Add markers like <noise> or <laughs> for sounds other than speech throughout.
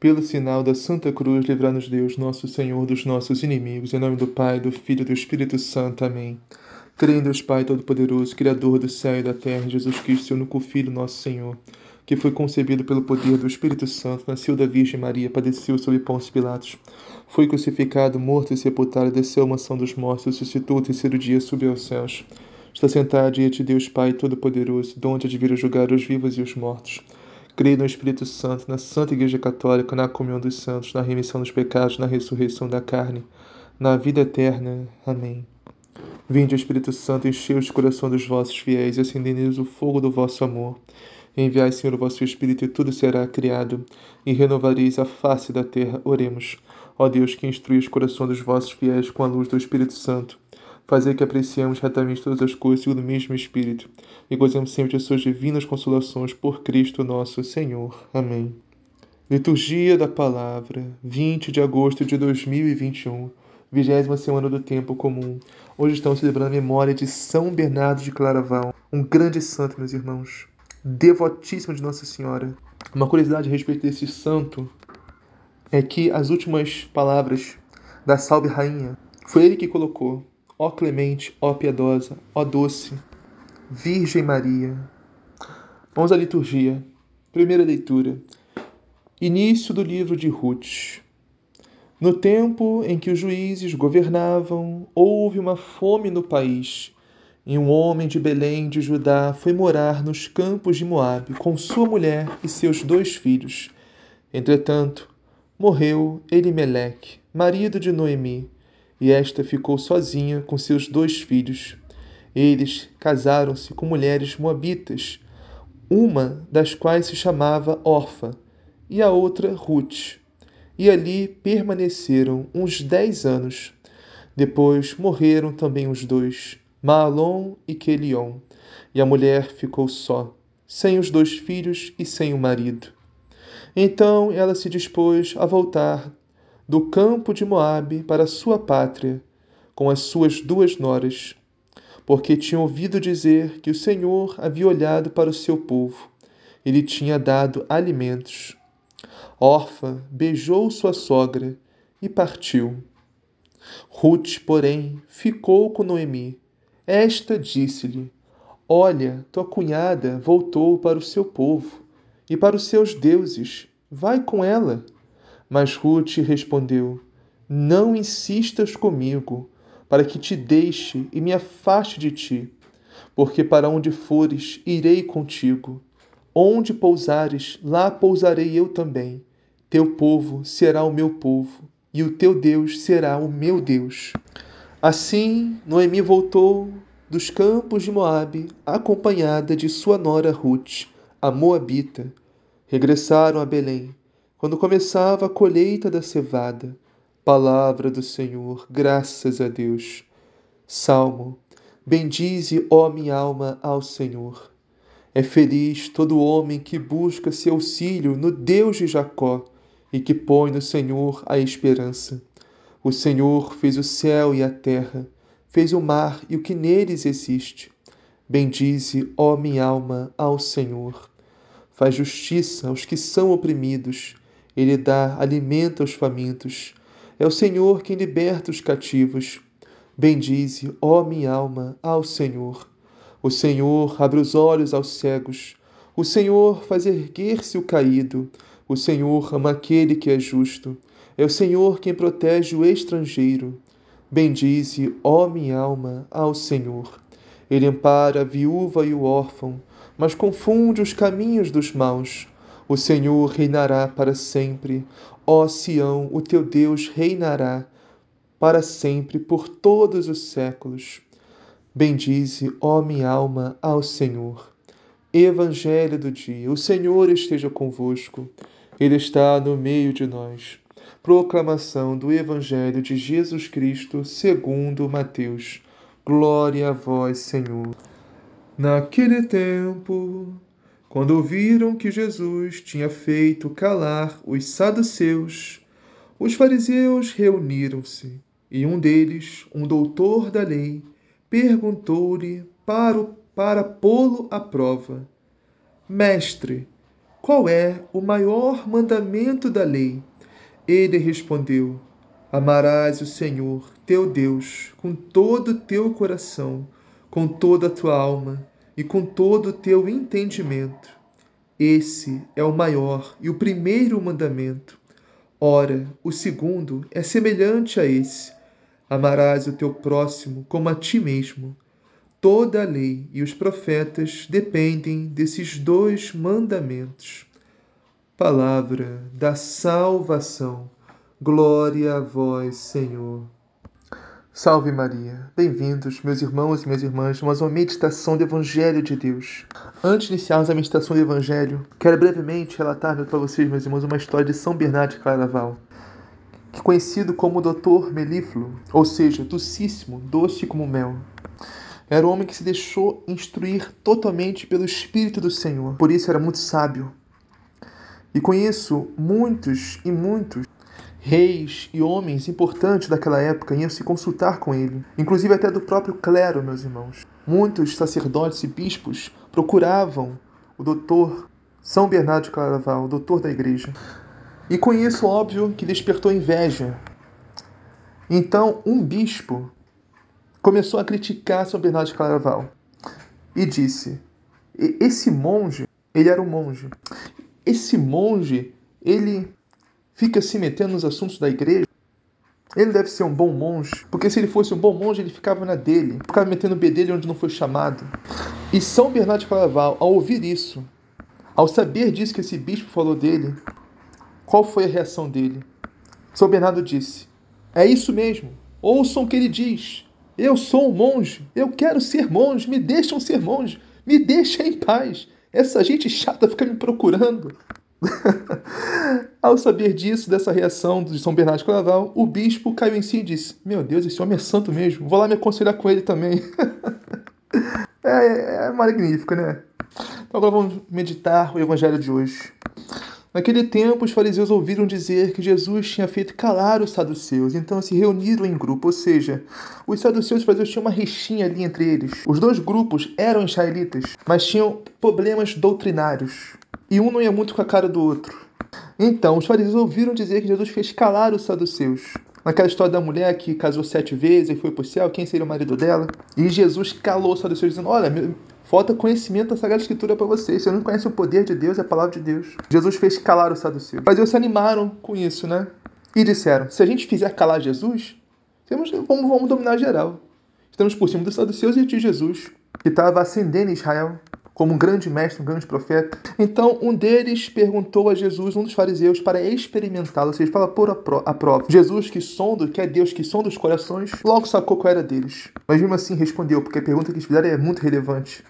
Pelo sinal da Santa Cruz, livrar-nos Deus, nosso Senhor, dos nossos inimigos. Em nome do Pai, do Filho e do Espírito Santo. Amém. Creio em Deus Pai Todo-Poderoso, Criador do céu e da terra, Jesus Cristo, seu único Filho, nosso Senhor, que foi concebido pelo poder do Espírito Santo, nasceu da Virgem Maria, padeceu sob Pôncio Pilatos, foi crucificado, morto e sepultado, desceu à mansão dos mortos, ressuscitou o terceiro dia, subiu aos céus. Está sentado diante de Deus Pai Todo-Poderoso, donde de vir julgar os vivos e os mortos. Creio no Espírito Santo, na Santa Igreja Católica, na comunhão dos santos, na remissão dos pecados, na ressurreição da carne, na vida eterna. Amém. Vinde, Espírito Santo, enchei os corações dos vossos fiéis e acendei-lhes o fogo do vosso amor. Enviai, Senhor, o vosso Espírito e tudo será criado, e renovareis a face da terra. Oremos. Ó Deus, que instrui os corações dos vossos fiéis com a luz do Espírito Santo, Fazer que apreciemos retamente todas as coisas segundo o mesmo Espírito e gozemos sempre de suas divinas consolações por Cristo nosso Senhor. Amém. Liturgia da Palavra, 20 de agosto de 2021, vigésima semana do Tempo Comum. Hoje estamos celebrando a memória de São Bernardo de Claraval, um grande santo, meus irmãos, devotíssimo de Nossa Senhora. Uma curiosidade a respeito desse santo é que as últimas palavras da Salve Rainha foi ele que colocou Ó clemente, ó piedosa, ó doce, Virgem Maria. Vamos à liturgia. Primeira leitura. Início do livro de Ruth. No tempo em que os juízes governavam, houve uma fome no país, e um homem de Belém de Judá foi morar nos campos de Moabe com sua mulher e seus dois filhos. Entretanto, morreu Elimeleque, marido de Noemi, e esta ficou sozinha com seus dois filhos. Eles casaram-se com mulheres moabitas, uma das quais se chamava Orfa e a outra Ruth, e ali permaneceram uns dez anos. Depois morreram também os dois, Maalon e Quelion, e a mulher ficou só, sem os dois filhos e sem o marido. Então ela se dispôs a voltar do campo de Moabe para sua pátria, com as suas duas noras, porque tinha ouvido dizer que o Senhor havia olhado para o seu povo e lhe tinha dado alimentos. Orfa beijou sua sogra e partiu. Ruth, porém, ficou com Noemi. Esta disse-lhe: Olha, tua cunhada voltou para o seu povo e para os seus deuses. Vai com ela. Mas Ruth respondeu: Não insistas comigo, para que te deixe e me afaste de ti, porque para onde fores, irei contigo. Onde pousares, lá pousarei eu também. Teu povo será o meu povo, e o teu Deus será o meu Deus. Assim, Noemi voltou dos campos de Moabe, acompanhada de sua nora Ruth, a moabita. Regressaram a Belém quando começava a colheita da cevada. Palavra do Senhor, graças a Deus. Salmo: Bendize, ó minha alma, ao Senhor. É feliz todo homem que busca seu auxílio no Deus de Jacó e que põe no Senhor a esperança. O Senhor fez o céu e a terra, fez o mar e o que neles existe. Bendize, ó minha alma, ao Senhor. Faz justiça aos que são oprimidos ele dá alimento aos famintos. É o Senhor quem liberta os cativos. Bendize, ó minha alma, ao Senhor. O Senhor abre os olhos aos cegos. O Senhor faz erguer-se o caído. O Senhor ama aquele que é justo. É o Senhor quem protege o estrangeiro. Bendize, ó minha alma, ao Senhor. Ele ampara a viúva e o órfão, mas confunde os caminhos dos maus. O Senhor reinará para sempre. Ó Sião, o teu Deus reinará para sempre, por todos os séculos. Bendize, ó minha alma, ao Senhor. Evangelho do dia. O Senhor esteja convosco. Ele está no meio de nós. Proclamação do Evangelho de Jesus Cristo, segundo Mateus. Glória a vós, Senhor. Naquele tempo, quando ouviram que Jesus tinha feito calar os saduceus, os fariseus reuniram-se e um deles, um doutor da lei, perguntou-lhe para, para pô-lo à prova: Mestre, qual é o maior mandamento da lei? Ele respondeu: Amarás o Senhor, teu Deus, com todo o teu coração, com toda a tua alma e com todo o teu entendimento. Esse é o maior e o primeiro mandamento. Ora, o segundo é semelhante a esse: Amarás o teu próximo como a ti mesmo. Toda a lei e os profetas dependem desses dois mandamentos. Palavra da salvação. Glória a vós, Senhor. Salve Maria. Bem-vindos, meus irmãos e minhas irmãs, mais uma meditação do Evangelho de Deus. Antes de iniciarmos a meditação do Evangelho, quero brevemente relatar para vocês, meus irmãos, uma história de São Bernardo de Claraval, que conhecido como Doutor Melífluo, ou seja, docíssimo, doce como mel. Era um homem que se deixou instruir totalmente pelo Espírito do Senhor, por isso era muito sábio. E isso, muitos e muitos reis e homens importantes daquela época iam se consultar com ele, inclusive até do próprio clero, meus irmãos. Muitos sacerdotes e bispos procuravam o doutor São Bernardo de Claraval, o doutor da igreja. E com isso, óbvio, que despertou inveja. Então, um bispo começou a criticar São Bernardo de Claraval e disse: esse monge, ele era um monge. Esse monge, ele fica se metendo nos assuntos da igreja. Ele deve ser um bom monge, porque se ele fosse um bom monge, ele ficava na dele, ficava metendo o bedelho onde não foi chamado. E São Bernardo de Claraval, ao ouvir isso, ao saber disso que esse bispo falou dele, qual foi a reação dele? São Bernardo disse: É isso mesmo, ouçam o que ele diz. Eu sou um monge, eu quero ser monge, me deixam ser monge, me deixem em paz. Essa gente chata fica me procurando. <laughs> Ao saber disso, dessa reação de São Bernardo de Claraval, o bispo caiu em si e disse: Meu Deus, esse homem é santo mesmo, vou lá me aconselhar com ele também. <laughs> é, é magnífico, né? Então agora vamos meditar o evangelho de hoje. Naquele tempo, os fariseus ouviram dizer que Jesus tinha feito calar os saduceus, então se reuniram em grupo, ou seja, os saduceus e os fariseus tinham uma rixinha ali entre eles. Os dois grupos eram israelitas, mas tinham problemas doutrinários, e um não ia muito com a cara do outro. Então, os fariseus ouviram dizer que Jesus fez calar os saduceus. Naquela história da mulher que casou sete vezes e foi para o céu, quem seria o marido dela? E Jesus calou os saduceus, dizendo: Olha, Falta conhecimento da Sagrada Escritura para vocês. Você não conhece o poder de Deus e a palavra de Deus. Jesus fez calar os saduceus. Mas eles se animaram com isso, né? E disseram: se a gente fizer calar Jesus, vamos, vamos dominar geral. Estamos por cima dos saduceus e de Jesus, que estava ascendendo em Israel como um grande mestre, um grande profeta. Então, um deles perguntou a Jesus, um dos fariseus, para experimentá-lo, ou seja, para pôr a prova. Jesus, que sonda, que é Deus que sonda os corações, logo sacou qual era deles. Mas mesmo assim respondeu, porque a pergunta que eles fizeram é muito relevante.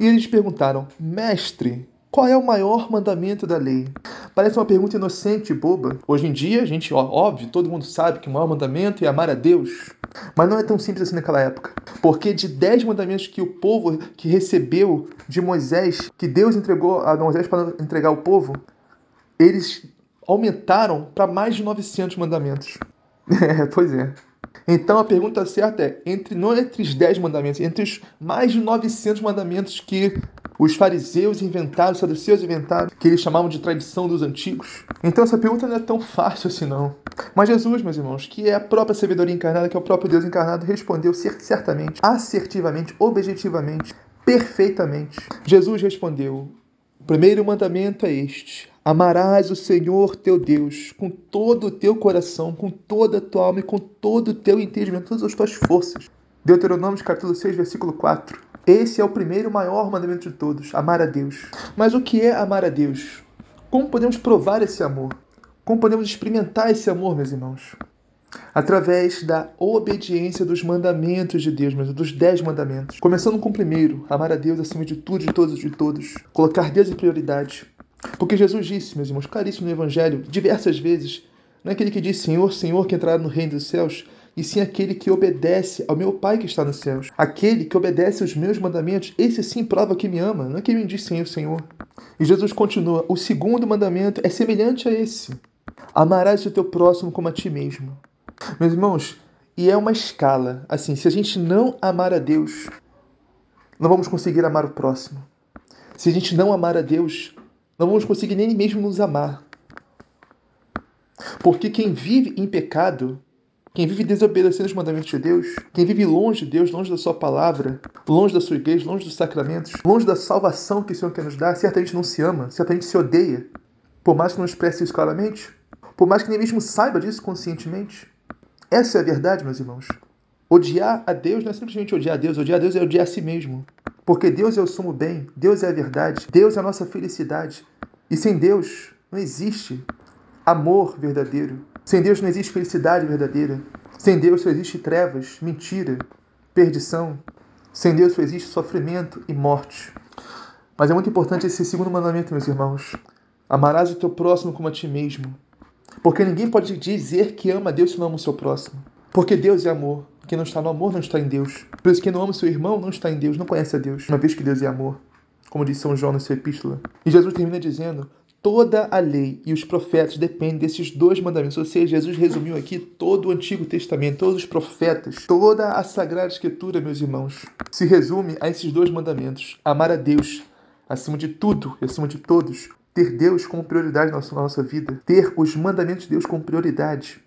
E eles perguntaram: Mestre, qual é o maior mandamento da lei? Parece uma pergunta inocente e boba. Hoje em dia, a gente, óbvio, todo mundo sabe que o maior mandamento é amar a Deus. Mas não é tão simples assim naquela época. Porque de dez mandamentos que o povo que recebeu de Moisés, que Deus entregou a Moisés para entregar ao povo, eles aumentaram para mais de 900 mandamentos. <laughs> É, pois é. Então a pergunta certa é: entre não entre os 10 mandamentos, entre os mais de 900 mandamentos que os fariseus inventaram, os saduceus inventaram, que eles chamavam de tradição dos antigos. Então essa pergunta não é tão fácil assim não. Mas Jesus, meus irmãos, que é a própria sabedoria encarnada, que é o próprio Deus encarnado, respondeu certamente, assertivamente, objetivamente, perfeitamente. Jesus respondeu: o primeiro mandamento é este: Amarás o Senhor teu Deus com todo o teu coração, com toda a tua alma e com todo o teu entendimento, todas as tuas forças. Deuteronômio capítulo 6, versículo 4. Esse é o primeiro maior mandamento de todos, amar a Deus. Mas o que é amar a Deus? Como podemos provar esse amor? Como podemos experimentar esse amor, meus irmãos? através da obediência dos mandamentos de Deus, mesmo, dos dez mandamentos. Começando com o primeiro, amar a Deus acima de tudo, de todos, de todos. Colocar Deus em prioridade. Porque Jesus disse, meus irmãos, claríssimo no Evangelho, diversas vezes, não é aquele que diz Senhor, Senhor, que entrará no reino dos céus, e sim aquele que obedece ao meu Pai que está nos céus. Aquele que obedece aos meus mandamentos, esse sim prova que me ama, não é que me diz Senhor, Senhor. E Jesus continua: o segundo mandamento é semelhante a esse: amarás o teu próximo como a ti mesmo. Meus irmãos, e é uma escala. Assim, se a gente não amar a Deus, não vamos conseguir amar o próximo. Se a gente não amar a Deus, Não vamos conseguir nem mesmo nos amar. Porque quem vive em pecado, quem vive desobedecendo os mandamentos de Deus, quem vive longe de Deus, longe da sua palavra, longe da sua igreja, longe dos sacramentos, longe da salvação que o Senhor quer nos dar, certamente não se ama, certamente se odeia. Por mais que não expresse isso claramente, por mais que nem mesmo saiba disso conscientemente. Essa é a verdade, meus irmãos. Odiar a Deus não é simplesmente odiar a Deus, odiar a Deus é odiar a si mesmo. Porque Deus é o sumo bem, Deus é a verdade, Deus é a nossa felicidade. E sem Deus não existe amor verdadeiro. Sem Deus não existe felicidade verdadeira. Sem Deus só existe trevas, mentira, perdição. Sem Deus só existe sofrimento e morte. Mas é muito importante esse segundo mandamento, meus irmãos. Amarás o teu próximo como a ti mesmo. Porque ninguém pode dizer que ama a Deus se não ama o seu próximo. Porque Deus é amor. Quem não está no amor não está em Deus. Por isso, quem não ama seu irmão não está em Deus, não conhece a Deus, uma vez que Deus é amor. Como diz São João na sua epístola. E Jesus termina dizendo: Toda a lei e os profetas dependem desses dois mandamentos. Ou seja, Jesus resumiu aqui todo o Antigo Testamento, todos os profetas, toda a Sagrada Escritura, meus irmãos, se resume a esses dois mandamentos: amar a Deus acima de tudo e acima de todos, ter Deus como prioridade na nossa, na nossa vida, ter os mandamentos de Deus como prioridade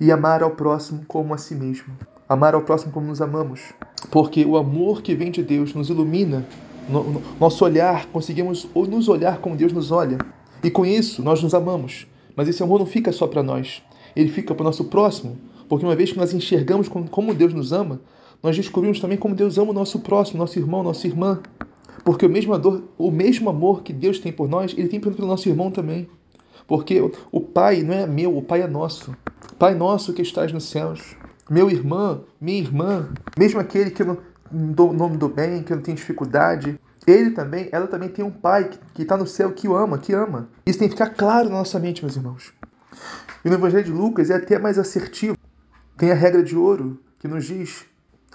e amar ao próximo como a si mesmo. Amar ao próximo como nos amamos. Porque o amor que vem de Deus nos ilumina, no, no, nosso olhar, conseguimos nos olhar como Deus nos olha. E com isso, nós nos amamos. Mas esse amor não fica só para nós, ele fica para o nosso próximo. Porque uma vez que nós enxergamos como Deus nos ama, nós descobrimos também como Deus ama o nosso próximo, nosso irmão, nossa irmã. Porque o mesmo, o mesmo amor que Deus tem por nós, ele tem pelo nosso irmão também. Porque o Pai não é meu, o Pai é nosso. Pai nosso que estás nos céus. Meu irmão, minha irmã, mesmo aquele que não, não me do bem, que não tem dificuldade, ele também, ela também tem um pai que está no céu que o ama, que ama. Isso tem que ficar claro na nossa mente, meus irmãos. E no Evangelho de Lucas é até mais assertivo. Tem a regra de ouro que nos diz: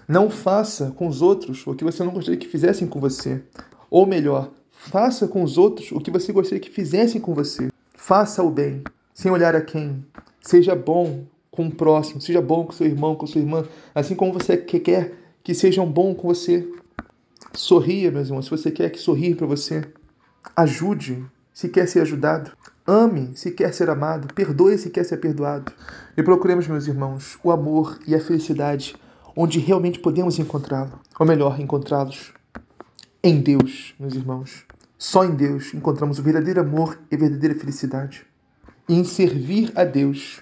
não faça com os outros o que você não gostaria que fizessem com você. Ou melhor, faça com os outros o que você gostaria que fizessem com você. Faça o bem, sem olhar a quem. Seja bom com o próximo, seja bom com seu irmão, com sua irmã, assim como você quer que sejam bom com você. Sorria, meus irmãos, se você quer que sorrir para você. Ajude se quer ser ajudado. Ame se quer ser amado. Perdoe se quer ser perdoado. E procuremos, meus irmãos, o amor e a felicidade onde realmente podemos encontrá-lo. Ou melhor, encontrá-los em Deus, meus irmãos. Só em Deus encontramos o verdadeiro amor e a verdadeira felicidade. E em servir a Deus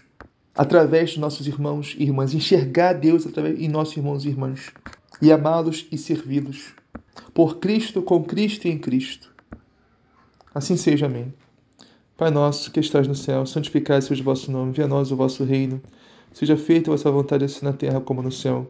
através de nossos irmãos e irmãs, enxergar Deus através de nossos irmãos e irmãs e amá-los e servi-los por Cristo, com Cristo e em Cristo. Assim seja, amém. Pai nosso, que estás no céu, santificado seja o vosso nome, venha a nós o vosso reino. Seja feita a vossa vontade, assim na terra como no céu.